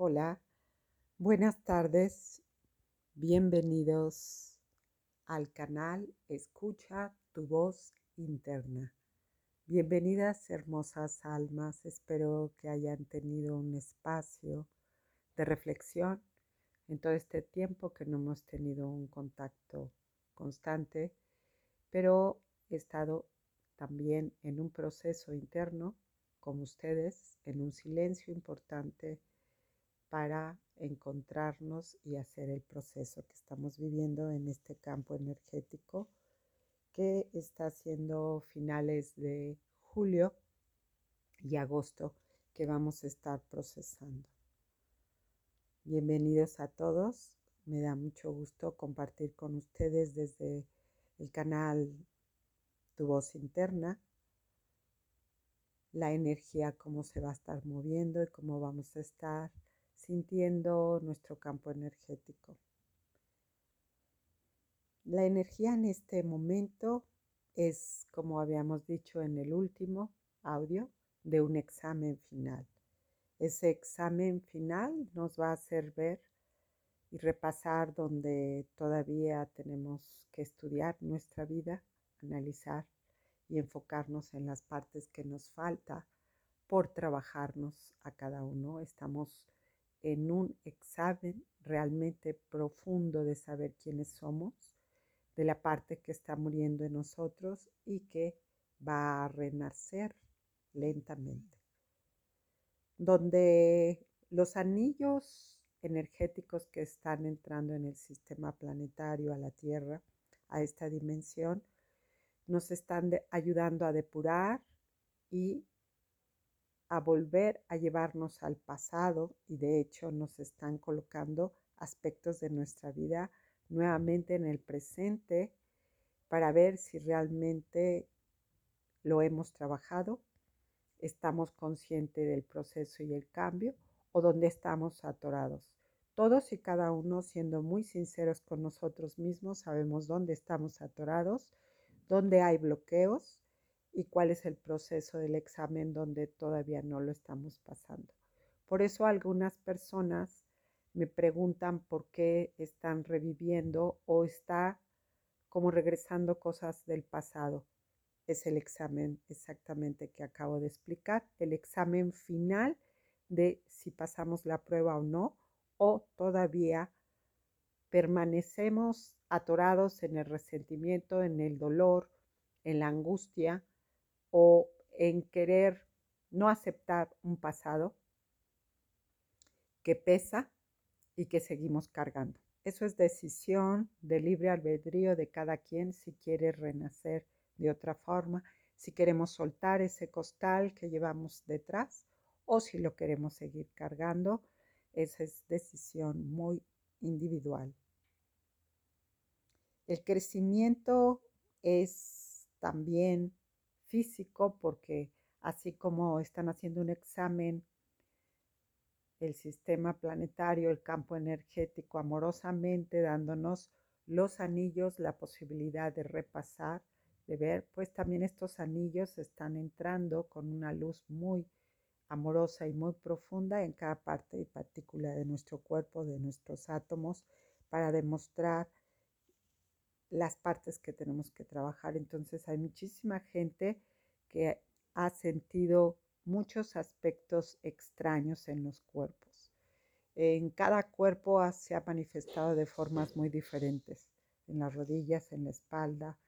Hola, buenas tardes, bienvenidos al canal Escucha tu voz interna. Bienvenidas hermosas almas, espero que hayan tenido un espacio de reflexión en todo este tiempo que no hemos tenido un contacto constante, pero he estado también en un proceso interno como ustedes, en un silencio importante para encontrarnos y hacer el proceso que estamos viviendo en este campo energético que está siendo finales de julio y agosto que vamos a estar procesando. Bienvenidos a todos, me da mucho gusto compartir con ustedes desde el canal Tu voz interna la energía, cómo se va a estar moviendo y cómo vamos a estar sintiendo nuestro campo energético. La energía en este momento es, como habíamos dicho en el último audio, de un examen final. Ese examen final nos va a hacer ver y repasar donde todavía tenemos que estudiar nuestra vida, analizar y enfocarnos en las partes que nos falta por trabajarnos a cada uno. Estamos en un examen realmente profundo de saber quiénes somos, de la parte que está muriendo en nosotros y que va a renacer lentamente. Donde los anillos energéticos que están entrando en el sistema planetario, a la Tierra, a esta dimensión, nos están ayudando a depurar y a volver a llevarnos al pasado y de hecho nos están colocando aspectos de nuestra vida nuevamente en el presente para ver si realmente lo hemos trabajado, estamos conscientes del proceso y el cambio o donde estamos atorados. Todos y cada uno, siendo muy sinceros con nosotros mismos, sabemos dónde estamos atorados, dónde hay bloqueos y cuál es el proceso del examen donde todavía no lo estamos pasando. Por eso algunas personas me preguntan por qué están reviviendo o está como regresando cosas del pasado. Es el examen exactamente que acabo de explicar, el examen final de si pasamos la prueba o no, o todavía permanecemos atorados en el resentimiento, en el dolor, en la angustia o en querer no aceptar un pasado que pesa y que seguimos cargando. Eso es decisión de libre albedrío de cada quien si quiere renacer de otra forma, si queremos soltar ese costal que llevamos detrás o si lo queremos seguir cargando. Esa es decisión muy individual. El crecimiento es también físico porque así como están haciendo un examen el sistema planetario, el campo energético, amorosamente dándonos los anillos, la posibilidad de repasar, de ver, pues también estos anillos están entrando con una luz muy amorosa y muy profunda en cada parte y partícula de nuestro cuerpo, de nuestros átomos, para demostrar las partes que tenemos que trabajar. Entonces hay muchísima gente que ha sentido muchos aspectos extraños en los cuerpos. En cada cuerpo se ha manifestado de formas muy diferentes, en las rodillas, en la espalda,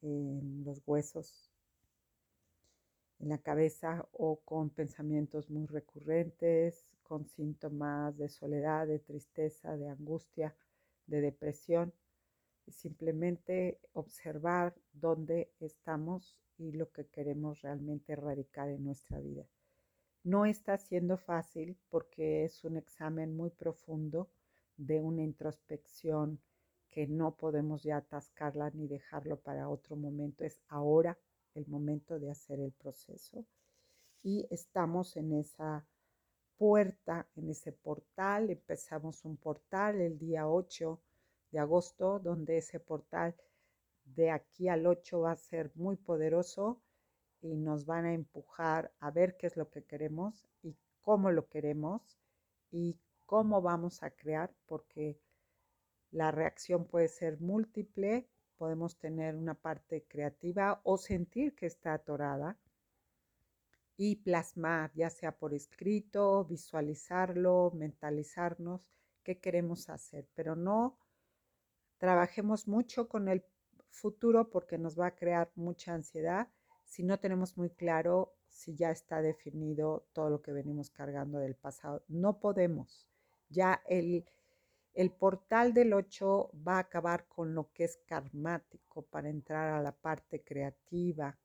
en los huesos, en la cabeza o con pensamientos muy recurrentes, con síntomas de soledad, de tristeza, de angustia, de depresión simplemente observar dónde estamos y lo que queremos realmente erradicar en nuestra vida. No está siendo fácil porque es un examen muy profundo de una introspección que no podemos ya atascarla ni dejarlo para otro momento. Es ahora el momento de hacer el proceso. Y estamos en esa puerta, en ese portal. Empezamos un portal el día 8 de agosto, donde ese portal de aquí al 8 va a ser muy poderoso y nos van a empujar a ver qué es lo que queremos y cómo lo queremos y cómo vamos a crear, porque la reacción puede ser múltiple, podemos tener una parte creativa o sentir que está atorada y plasmar, ya sea por escrito, visualizarlo, mentalizarnos qué queremos hacer, pero no trabajemos mucho con el futuro porque nos va a crear mucha ansiedad si no tenemos muy claro si ya está definido todo lo que venimos cargando del pasado. No podemos. Ya el, el portal del 8 va a acabar con lo que es karmático para entrar a la parte creativa.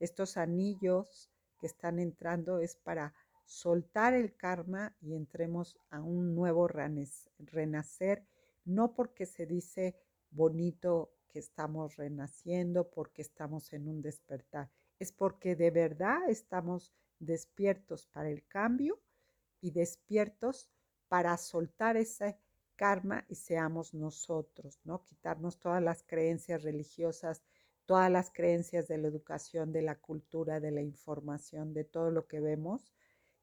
Estos anillos que están entrando es para soltar el karma y entremos a un nuevo renacer, no porque se dice bonito que estamos renaciendo, porque estamos en un despertar, es porque de verdad estamos despiertos para el cambio y despiertos para soltar ese karma y seamos nosotros, ¿no? Quitarnos todas las creencias religiosas todas las creencias de la educación, de la cultura, de la información, de todo lo que vemos,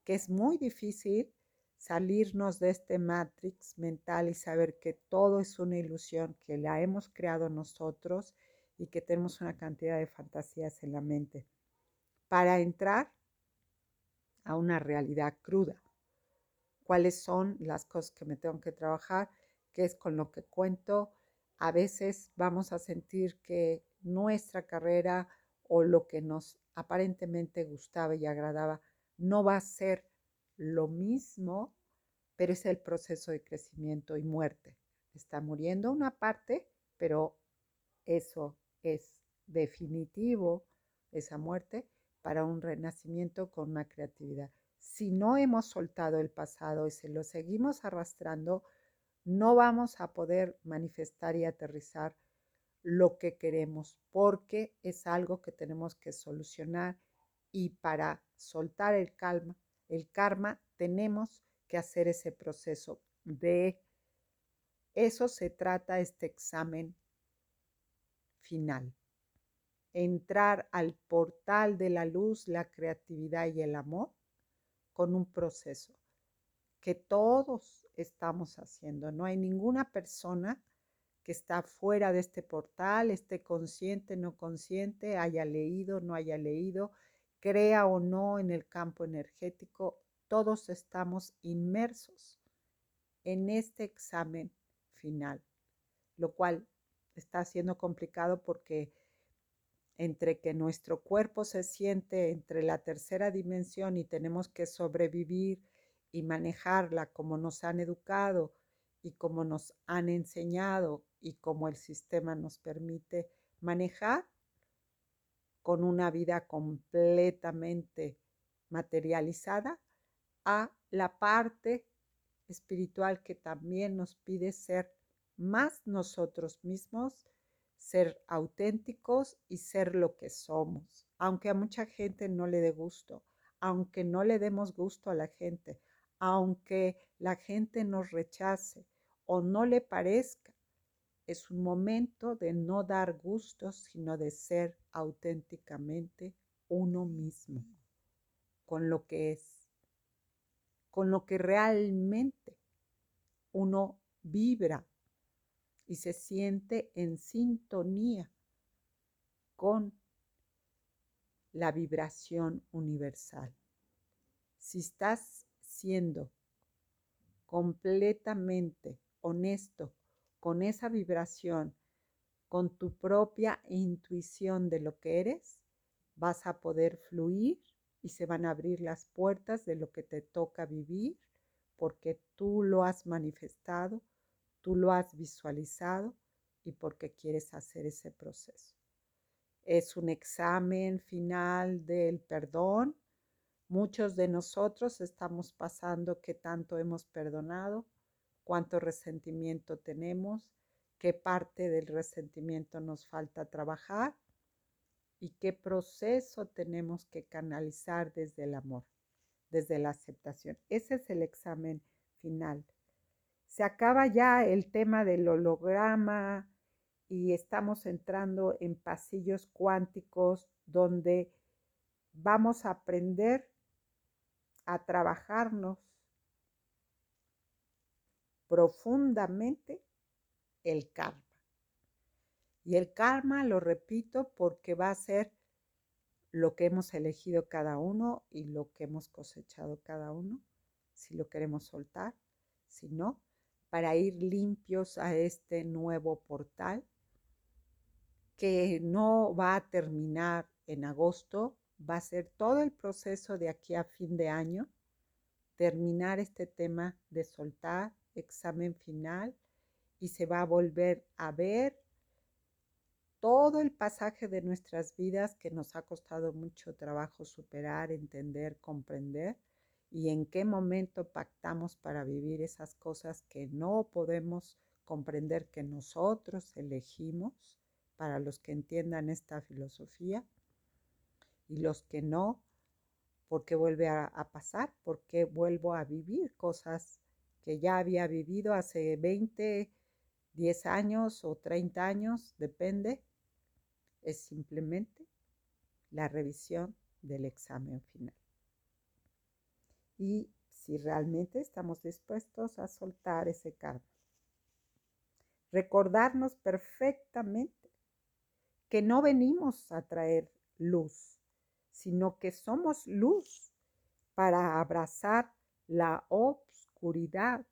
que es muy difícil salirnos de este matrix mental y saber que todo es una ilusión, que la hemos creado nosotros y que tenemos una cantidad de fantasías en la mente para entrar a una realidad cruda. ¿Cuáles son las cosas que me tengo que trabajar? ¿Qué es con lo que cuento? A veces vamos a sentir que nuestra carrera o lo que nos aparentemente gustaba y agradaba no va a ser lo mismo, pero es el proceso de crecimiento y muerte. Está muriendo una parte, pero eso es definitivo, esa muerte, para un renacimiento con una creatividad. Si no hemos soltado el pasado y se lo seguimos arrastrando, no vamos a poder manifestar y aterrizar lo que queremos, porque es algo que tenemos que solucionar y para soltar el calma, el karma, tenemos que hacer ese proceso de eso se trata este examen final. Entrar al portal de la luz, la creatividad y el amor con un proceso que todos estamos haciendo. No hay ninguna persona que está fuera de este portal, esté consciente, no consciente, haya leído, no haya leído, crea o no en el campo energético, todos estamos inmersos en este examen final, lo cual está siendo complicado porque entre que nuestro cuerpo se siente entre la tercera dimensión y tenemos que sobrevivir y manejarla como nos han educado y como nos han enseñado y como el sistema nos permite manejar con una vida completamente materializada a la parte espiritual que también nos pide ser más nosotros mismos, ser auténticos y ser lo que somos, aunque a mucha gente no le dé gusto, aunque no le demos gusto a la gente, aunque la gente nos rechace o no le parezca. Es un momento de no dar gusto, sino de ser auténticamente uno mismo, con lo que es, con lo que realmente uno vibra y se siente en sintonía con la vibración universal. Si estás siendo completamente honesto con esa vibración, con tu propia intuición de lo que eres, vas a poder fluir y se van a abrir las puertas de lo que te toca vivir porque tú lo has manifestado, tú lo has visualizado y porque quieres hacer ese proceso. Es un examen final del perdón Muchos de nosotros estamos pasando qué tanto hemos perdonado, cuánto resentimiento tenemos, qué parte del resentimiento nos falta trabajar y qué proceso tenemos que canalizar desde el amor, desde la aceptación. Ese es el examen final. Se acaba ya el tema del holograma y estamos entrando en pasillos cuánticos donde vamos a aprender a trabajarnos profundamente el karma. Y el karma, lo repito, porque va a ser lo que hemos elegido cada uno y lo que hemos cosechado cada uno, si lo queremos soltar, si no, para ir limpios a este nuevo portal que no va a terminar en agosto, va a ser todo el proceso de aquí a fin de año, terminar este tema de soltar, examen final, y se va a volver a ver todo el pasaje de nuestras vidas que nos ha costado mucho trabajo superar, entender, comprender, y en qué momento pactamos para vivir esas cosas que no podemos comprender que nosotros elegimos para los que entiendan esta filosofía y los que no, porque vuelve a, a pasar, porque vuelvo a vivir cosas que ya había vivido hace 20, 10 años o 30 años, depende, es simplemente la revisión del examen final. Y si realmente estamos dispuestos a soltar ese karma. Recordarnos perfectamente que no venimos a traer luz, sino que somos luz para abrazar la obscuridad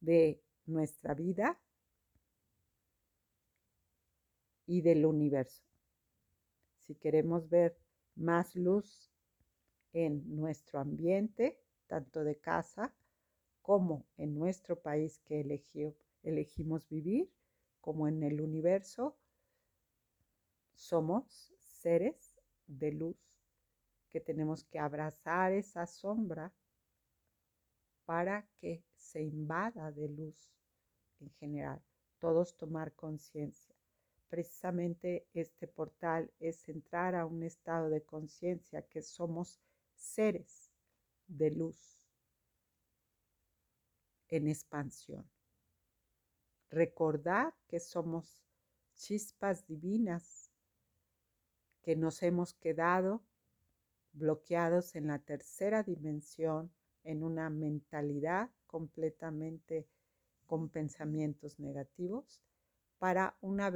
de nuestra vida y del universo. Si queremos ver más luz en nuestro ambiente, tanto de casa como en nuestro país que elegimos vivir, como en el universo, somos seres de luz que tenemos que abrazar esa sombra para que se invada de luz en general, todos tomar conciencia. Precisamente este portal es entrar a un estado de conciencia que somos seres de luz en expansión. Recordar que somos chispas divinas que nos hemos quedado bloqueados en la tercera dimensión, en una mentalidad completamente con pensamientos negativos, para una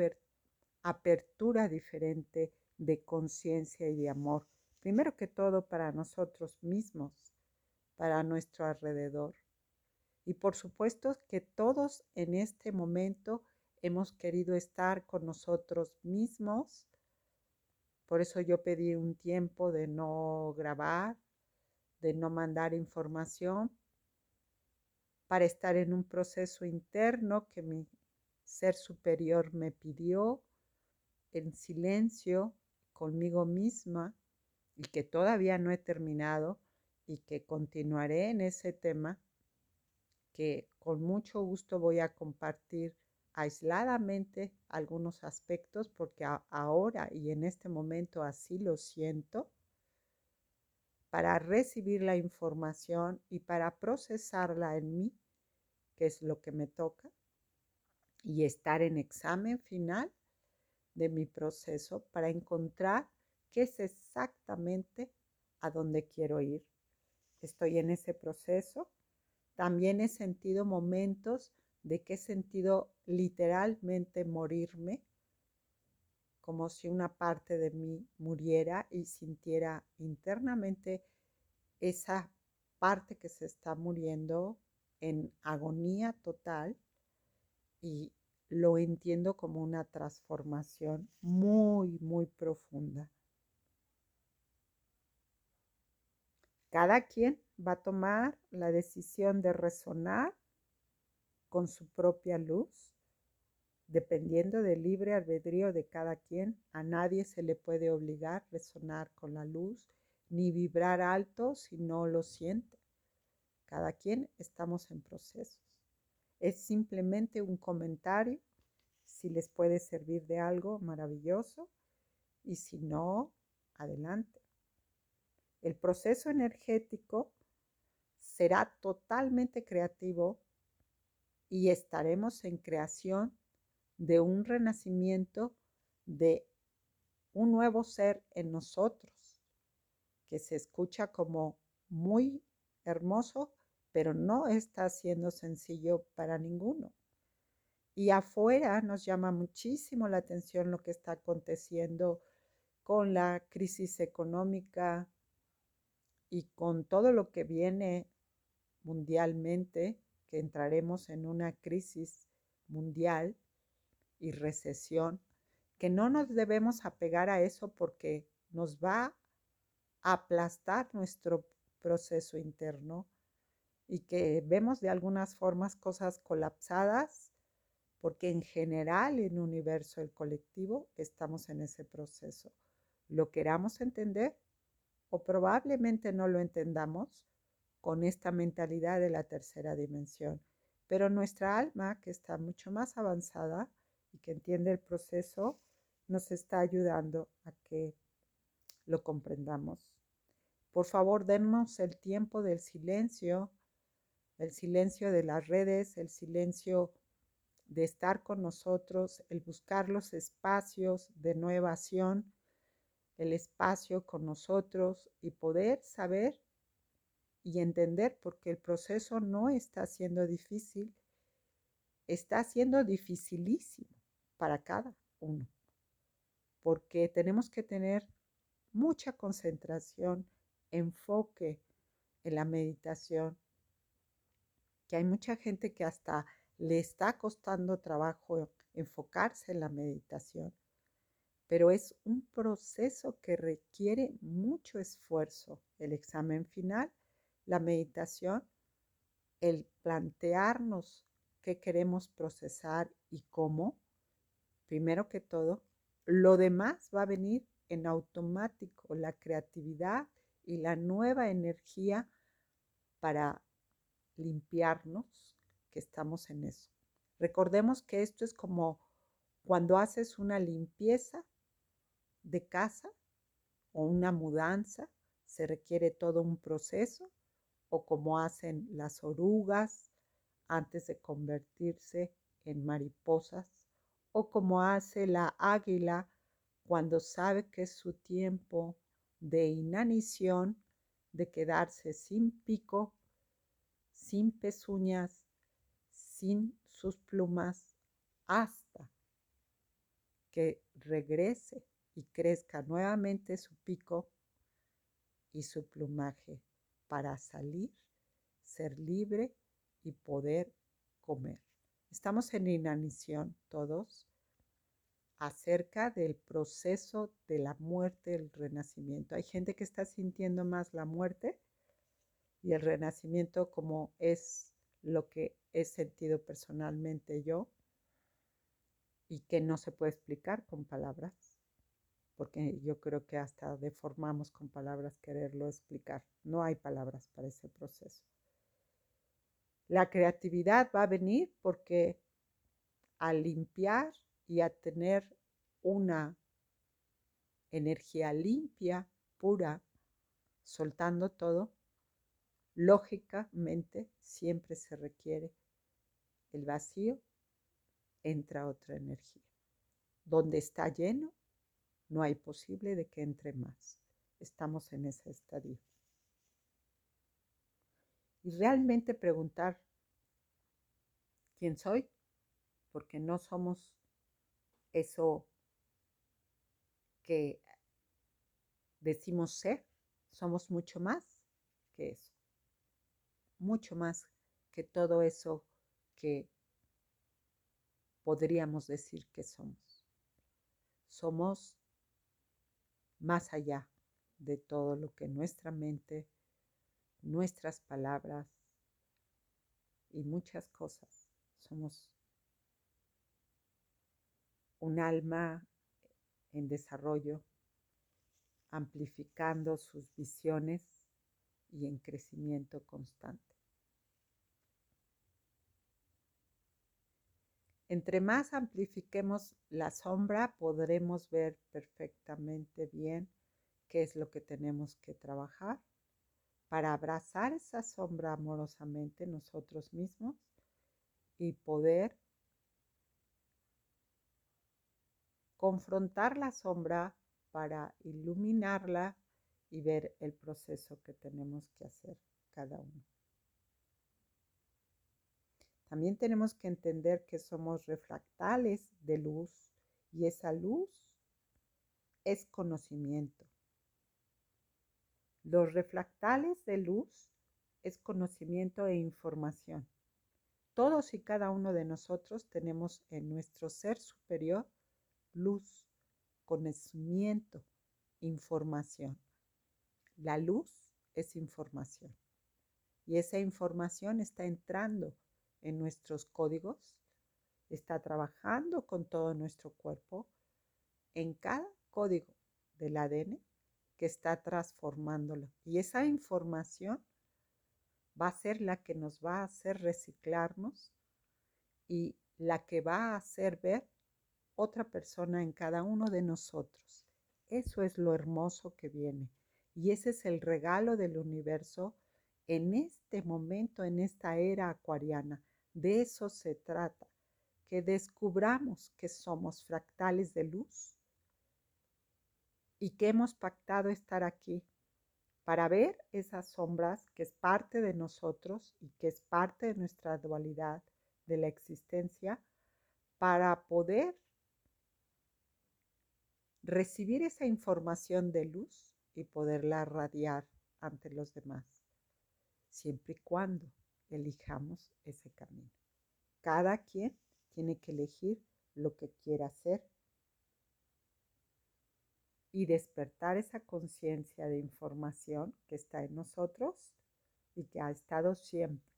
apertura diferente de conciencia y de amor. Primero que todo para nosotros mismos, para nuestro alrededor. Y por supuesto que todos en este momento hemos querido estar con nosotros mismos por eso yo pedí un tiempo de no grabar, de no mandar información, para estar en un proceso interno que mi ser superior me pidió en silencio conmigo misma y que todavía no he terminado y que continuaré en ese tema que con mucho gusto voy a compartir aisladamente algunos aspectos porque ahora y en este momento así lo siento para recibir la información y para procesarla en mí, que es lo que me toca, y estar en examen final de mi proceso para encontrar qué es exactamente a dónde quiero ir. Estoy en ese proceso. También he sentido momentos de qué sentido literalmente morirme, como si una parte de mí muriera y sintiera internamente esa parte que se está muriendo en agonía total y lo entiendo como una transformación muy, muy profunda. Cada quien va a tomar la decisión de resonar con su propia luz, dependiendo del libre albedrío de cada quien, a nadie se le puede obligar a resonar con la luz ni vibrar alto si no lo siente. Cada quien estamos en procesos. Es simplemente un comentario. Si les puede servir de algo, maravilloso. Y si no, adelante. El proceso energético será totalmente creativo y estaremos en creación de un renacimiento de un nuevo ser en nosotros, que se escucha como muy hermoso, pero no está siendo sencillo para ninguno. Y afuera nos llama muchísimo la atención lo que está aconteciendo con la crisis económica y con todo lo que viene mundialmente, que entraremos en una crisis mundial y recesión, que no nos debemos apegar a eso porque nos va a aplastar nuestro proceso interno y que vemos de algunas formas cosas colapsadas porque en general en el universo, el colectivo, estamos en ese proceso. Lo queramos entender o probablemente no lo entendamos con esta mentalidad de la tercera dimensión, pero nuestra alma, que está mucho más avanzada y que entiende el proceso, nos está ayudando a que lo comprendamos. Por favor, dennos el tiempo del silencio, el silencio de las redes, el silencio de estar con nosotros, el buscar los espacios de nuevación, el espacio con nosotros y poder saber y entender porque el proceso no está siendo difícil, está siendo dificilísimo para cada uno, porque tenemos que tener mucha concentración, enfoque en la meditación, que hay mucha gente que hasta le está costando trabajo enfocarse en la meditación, pero es un proceso que requiere mucho esfuerzo. El examen final, la meditación, el plantearnos qué queremos procesar y cómo, primero que todo, lo demás va a venir en automático, la creatividad y la nueva energía para limpiarnos que estamos en eso. Recordemos que esto es como cuando haces una limpieza de casa o una mudanza, se requiere todo un proceso, o como hacen las orugas antes de convertirse en mariposas, o como hace la águila cuando sabe que es su tiempo de inanición, de quedarse sin pico, sin pezuñas, sin sus plumas hasta que regrese y crezca nuevamente su pico y su plumaje para salir, ser libre y poder comer. Estamos en inanición todos acerca del proceso de la muerte, el renacimiento. Hay gente que está sintiendo más la muerte y el renacimiento como es lo que he sentido personalmente yo y que no se puede explicar con palabras, porque yo creo que hasta deformamos con palabras quererlo explicar. No hay palabras para ese proceso. La creatividad va a venir porque al limpiar y a tener una energía limpia, pura, soltando todo, lógicamente siempre se requiere el vacío, entra otra energía. Donde está lleno, no hay posible de que entre más. Estamos en ese estadio. Y realmente preguntar quién soy, porque no somos eso que decimos ser, somos mucho más que eso mucho más que todo eso que podríamos decir que somos. Somos más allá de todo lo que nuestra mente, nuestras palabras y muchas cosas. Somos un alma en desarrollo, amplificando sus visiones y en crecimiento constante. Entre más amplifiquemos la sombra, podremos ver perfectamente bien qué es lo que tenemos que trabajar para abrazar esa sombra amorosamente nosotros mismos y poder confrontar la sombra para iluminarla y ver el proceso que tenemos que hacer cada uno. También tenemos que entender que somos refractales de luz y esa luz es conocimiento. Los refractales de luz es conocimiento e información. Todos y cada uno de nosotros tenemos en nuestro ser superior luz, conocimiento, información. La luz es información y esa información está entrando en nuestros códigos, está trabajando con todo nuestro cuerpo en cada código del ADN que está transformándolo. Y esa información va a ser la que nos va a hacer reciclarnos y la que va a hacer ver otra persona en cada uno de nosotros. Eso es lo hermoso que viene. Y ese es el regalo del universo en este momento, en esta era acuariana. De eso se trata, que descubramos que somos fractales de luz y que hemos pactado estar aquí para ver esas sombras que es parte de nosotros y que es parte de nuestra dualidad de la existencia, para poder recibir esa información de luz y poderla radiar ante los demás, siempre y cuando elijamos ese camino. Cada quien tiene que elegir lo que quiera hacer y despertar esa conciencia de información que está en nosotros y que ha estado siempre,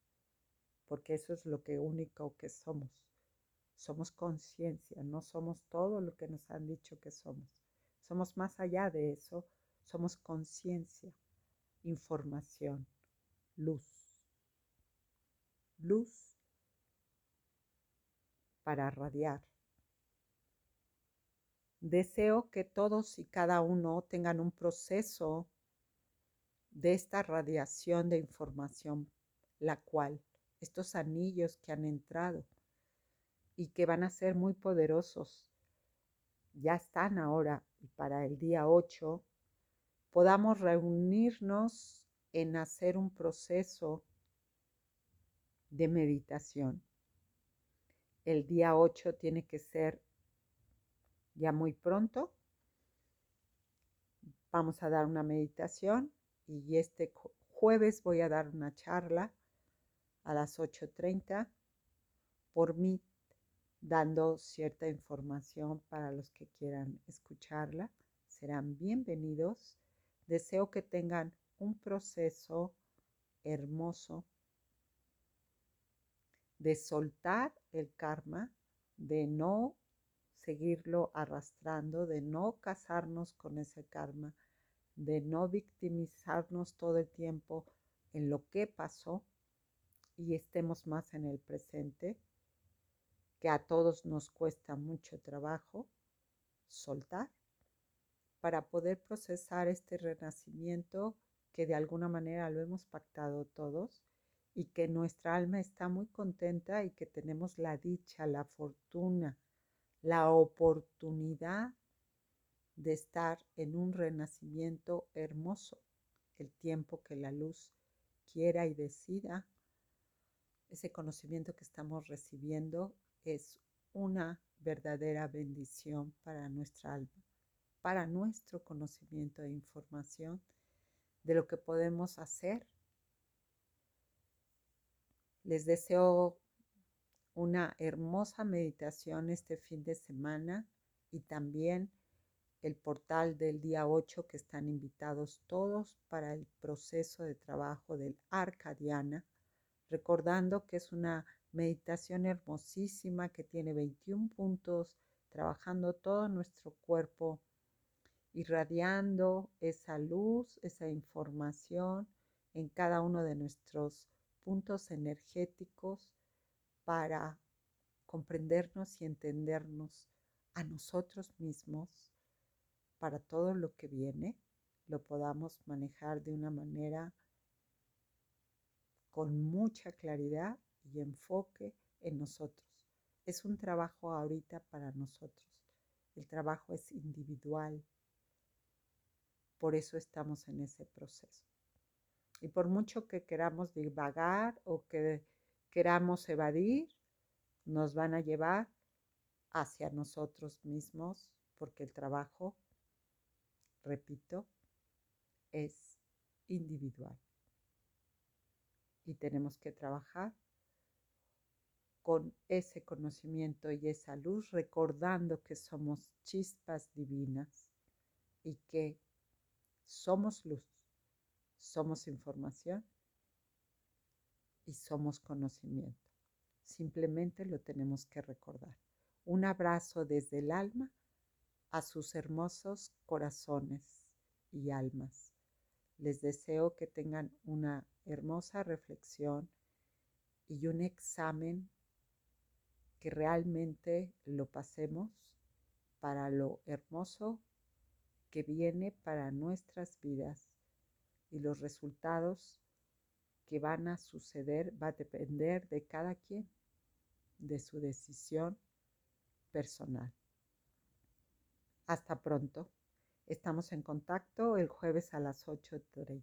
porque eso es lo que único que somos. Somos conciencia, no somos todo lo que nos han dicho que somos. Somos más allá de eso, somos conciencia, información, luz. Luz para radiar Deseo que todos y cada uno tengan un proceso de esta radiación de información, la cual estos anillos que han entrado y que van a ser muy poderosos, ya están ahora y para el día 8 podamos reunirnos en hacer un proceso de meditación. El día 8 tiene que ser ya muy pronto. Vamos a dar una meditación y este jueves voy a dar una charla a las 8.30 por mí dando cierta información para los que quieran escucharla. Serán bienvenidos. Deseo que tengan un proceso hermoso de soltar el karma, de no seguirlo arrastrando, de no casarnos con ese karma, de no victimizarnos todo el tiempo en lo que pasó y estemos más en el presente, que a todos nos cuesta mucho trabajo soltar para poder procesar este renacimiento que de alguna manera lo hemos pactado todos y que nuestra alma está muy contenta y que tenemos la dicha, la fortuna, la oportunidad de estar en un renacimiento hermoso, el tiempo que la luz quiera y decida. Ese conocimiento que estamos recibiendo es una verdadera bendición para nuestra alma, para nuestro conocimiento e información de lo que podemos hacer. Les deseo una hermosa meditación este fin de semana y también el portal del día 8 que están invitados todos para el proceso de trabajo del Arcadiana, recordando que es una meditación hermosísima que tiene 21 puntos, trabajando todo nuestro cuerpo, irradiando esa luz, esa información en cada uno de nuestros puntos energéticos para comprendernos y entendernos a nosotros mismos para todo lo que viene, lo podamos manejar de una manera con mucha claridad y enfoque en nosotros. Es un trabajo ahorita para nosotros. El trabajo es individual. Por eso estamos en ese proceso. Y por mucho que queramos divagar o que queramos evadir, nos van a llevar hacia nosotros mismos, porque el trabajo, repito, es individual. Y tenemos que trabajar con ese conocimiento y esa luz, recordando que somos chispas divinas y que somos luz, somos información y somos conocimiento. Simplemente lo tenemos que recordar. Un abrazo desde el alma a sus hermosos corazones y almas. Les deseo que tengan una hermosa reflexión y un examen que realmente lo pasemos para lo hermoso que viene para nuestras vidas y los resultados que van a suceder va a depender de cada quien, de su decisión personal. Hasta pronto. Estamos en contacto el jueves a las 8.30.